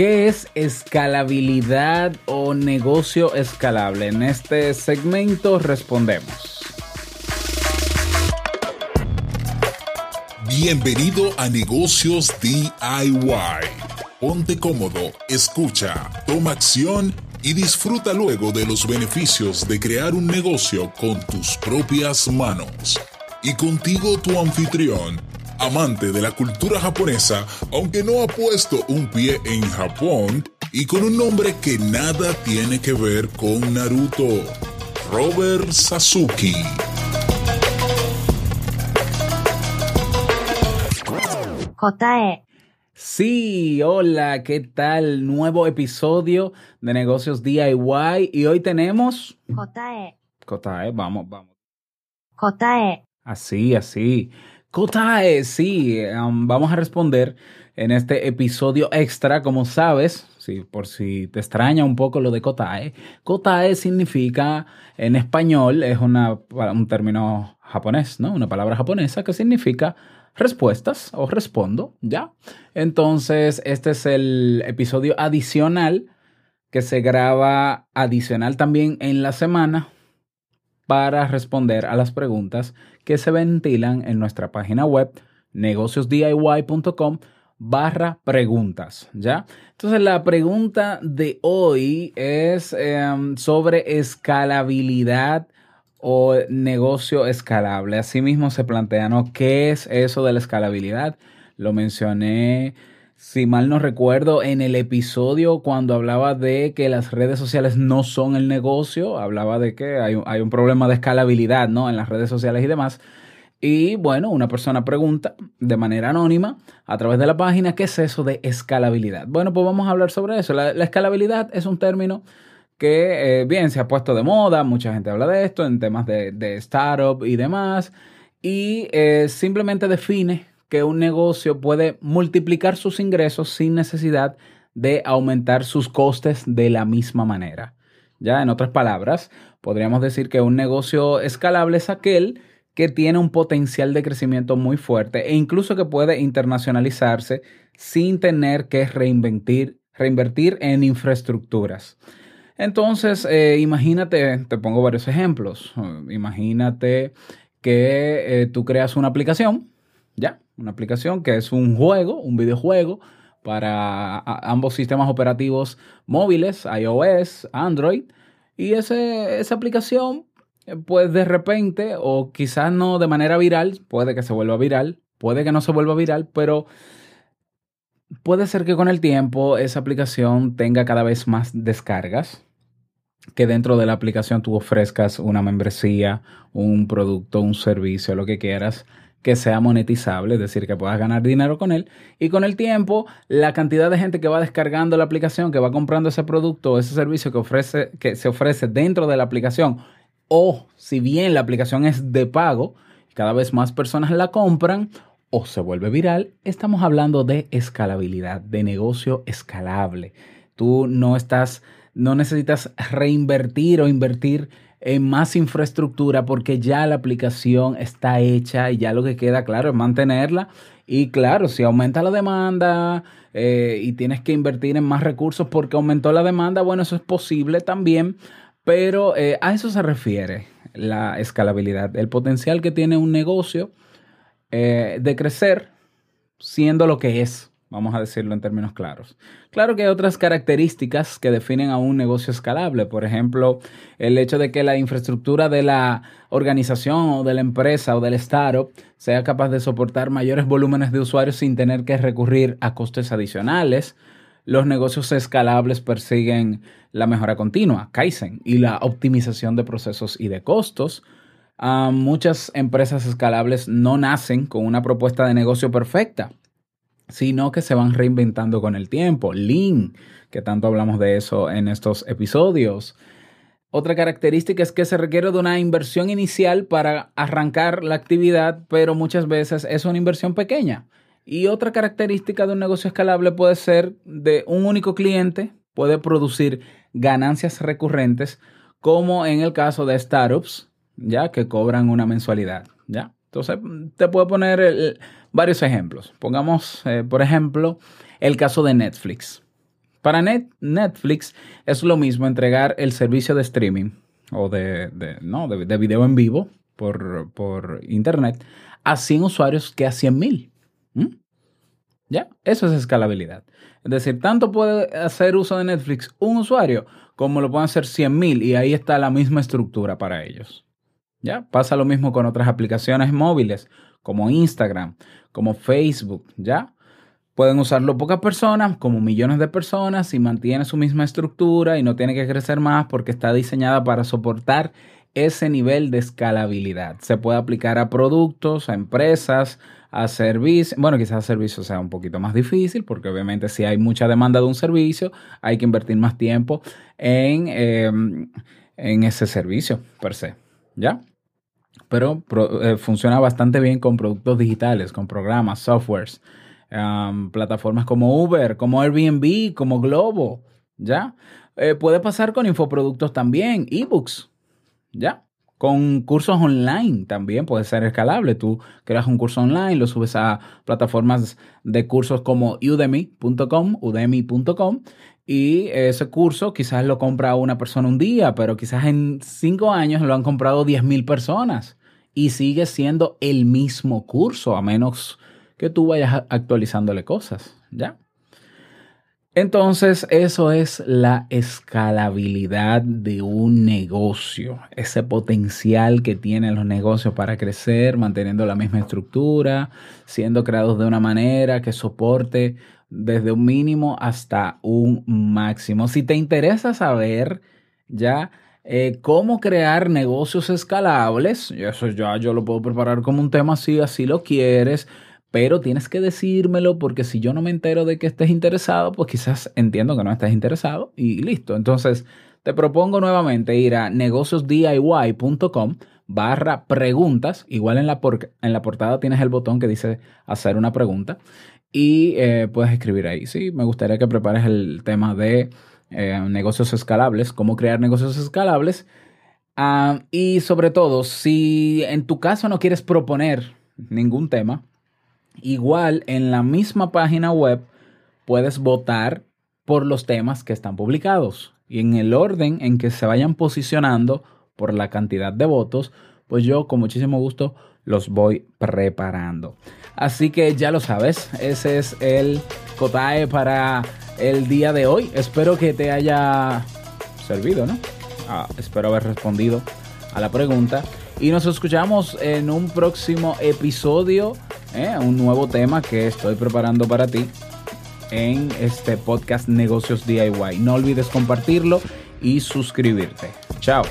¿Qué es escalabilidad o negocio escalable? En este segmento respondemos. Bienvenido a Negocios DIY. Ponte cómodo, escucha, toma acción y disfruta luego de los beneficios de crear un negocio con tus propias manos. Y contigo tu anfitrión, amante de la cultura japonesa, aunque no ha puesto un pie en Japón, y con un nombre que nada tiene que ver con Naruto, Robert Sasuke. Sí, hola, ¿qué tal? Nuevo episodio de Negocios DIY y hoy tenemos... Kotae. Kotae, vamos, vamos. Kotae. Así, así. Kotae, sí, um, vamos a responder en este episodio extra, como sabes, sí, por si te extraña un poco lo de Kotae. Kotae significa, en español, es una, un término japonés, ¿no? Una palabra japonesa que significa respuestas o respondo, ¿ya? Entonces, este es el episodio adicional que se graba adicional también en la semana para responder a las preguntas que se ventilan en nuestra página web negociosdiy.com barra preguntas, ¿ya? Entonces la pregunta de hoy es em, sobre escalabilidad o negocio escalable. Asimismo se plantea, ¿no? ¿Qué es eso de la escalabilidad? Lo mencioné si mal no recuerdo, en el episodio cuando hablaba de que las redes sociales no son el negocio, hablaba de que hay, un problema de escalabilidad ¿no? en las redes sociales y demás. Y bueno, una persona pregunta de manera anónima a través de la página, ¿qué es eso de escalabilidad? Bueno, pues vamos a hablar sobre eso. La, escalabilidad es un término que, eh, bien, se ha puesto de moda, mucha gente habla de esto en temas de, de startup y demás, y eh, simplemente define que un negocio puede multiplicar sus ingresos sin necesidad de aumentar sus costes de la misma manera. Ya, en otras palabras, podríamos decir que un negocio escalable es aquel que tiene un potencial de crecimiento muy fuerte e incluso que puede internacionalizarse sin tener que reinventir, reinvertir en infraestructuras. Entonces, eh, imagínate, te pongo varios ejemplos. Imagínate que eh, tú creas una aplicación, ¿ya? Una aplicación que es un juego, un videojuego para ambos sistemas operativos móviles, iOS, Android. Y ese, esa aplicación, eh, pues de repente, o quizás no de manera viral, puede que se vuelva viral, puede que no se vuelva viral, pero puede ser que con el tiempo esa aplicación tenga cada vez más descargas, que dentro de la aplicación tú ofrezcas una membresía, un producto, un servicio, lo que quieras, que sea monetizable, es decir, que puedas ganar dinero con él. Y con el tiempo, la cantidad de gente que va descargando la aplicación, que va comprando ese producto, ese servicio que, ofrece, que se ofrece dentro de la aplicación, o si bien la aplicación es de pago, cada vez más personas la compran o se vuelve viral, estamos hablando de escalabilidad, de negocio escalable. Tú no estás, no necesitas reinvertir o invertir en más infraestructura porque ya la aplicación está hecha y ya lo que queda, claro, es mantenerla. Y claro, si aumenta la demanda eh, y tienes que invertir en más recursos porque aumentó la demanda, bueno, eso es posible también, pero eh, a eso se refiere la escalabilidad, el potencial que tiene un negocio eh, de crecer siendo lo que es vamos a decirlo en términos claros. Claro que hay otras características que definen a un negocio escalable, por ejemplo, el hecho de que la infraestructura de la organización o de la empresa o del startup sea capaz de soportar mayores volúmenes de usuarios sin tener que recurrir a costes adicionales. Los negocios escalables persiguen la mejora continua, Kaizen, y la optimización de procesos y de costos. Ah, muchas empresas escalables no nacen con una propuesta de negocio perfecta sino que se van reinventando con el tiempo. Lean, que tanto hablamos de eso en estos episodios. Otra característica es que se requiere de una inversión inicial para arrancar la actividad, pero muchas veces es una inversión pequeña. Y otra característica de un negocio escalable puede ser de un único cliente, puede producir ganancias recurrentes, como en el caso de startups, ya que cobran una mensualidad, ¿ya? Entonces, te puedo poner varios ejemplos. Pongamos, eh, por ejemplo, el caso de Netflix. Para Netflix es lo mismo entregar el servicio de streaming o de, no, de, video en vivo por, por, internet a 100 usuarios que a 100 mil. ¿Ya? Eso es escalabilidad. Es decir, tanto puede hacer uso de Netflix un usuario como lo pueden hacer 100 mil y ahí está la misma estructura para ellos. ¿Ya? Pasa lo mismo con otras aplicaciones móviles como Instagram, como Facebook, ¿ya? Pueden usarlo pocas personas, como millones de personas, y mantiene su misma estructura y no tiene que crecer más porque está diseñada para soportar ese nivel de escalabilidad. Se puede aplicar a productos, a empresas, a servicios. Bueno, quizás a servicios sea un poquito más difícil porque obviamente si hay mucha demanda de un servicio, hay que invertir más tiempo en, em, en ese servicio per se. ¿Ya? Pero eh, funciona bastante bien con productos digitales, con programas, softwares plataformas como Uber, como Airbnb, como Globo, ¿ya? Eh, puede pasar con infoproductos también, ebooks, ¿ya? Con cursos online también puede ser escalable. Tú creas un curso online, lo subes a plataformas de cursos como udemy.com, udemy.com, y ese curso quizás lo compra una persona un día, pero quizás en cinco años lo han comprado 10.000 personas y sigue siendo el mismo curso, a menos que tú vayas actualizándole cosas, ¿ya? Entonces, eso es la escalabilidad de un negocio, ese potencial que tienen los negocios para crecer, manteniendo la misma estructura, siendo creados de una manera que soporte desde un mínimo hasta un máximo. Si te interesa saber ya eh, cómo crear negocios escalables, eso ya yo lo puedo preparar como un tema si así lo quieres pero tienes que decírmelo porque si yo no me entero de que estés interesado, pues quizás entiendo que no estés interesado y listo. Entonces, te propongo nuevamente ir a negociosdiy.com barra preguntas. Igual en la, en la portada tienes el botón que dice hacer una pregunta y eh, puedes escribir ahí. Sí, me gustaría que prepares el tema de eh, negocios escalables, cómo crear negocios escalables. Ah, y sobre todo, si en tu caso no quieres proponer ningún tema, Igual en la misma página web puedes votar por los temas que están publicados y en el orden en que se vayan posicionando por la cantidad de votos, pues yo con muchísimo gusto los voy preparando. Así que ya lo sabes, ese es el COTAE para el día de hoy. Espero que te haya servido, ¿no? Ah, espero haber respondido a la pregunta. Y nos escuchamos en un próximo episodio ¿eh? un nuevo tema que estoy preparando para ti en este podcast Negocios DIY. No olvides compartirlo y suscribirte. Chao.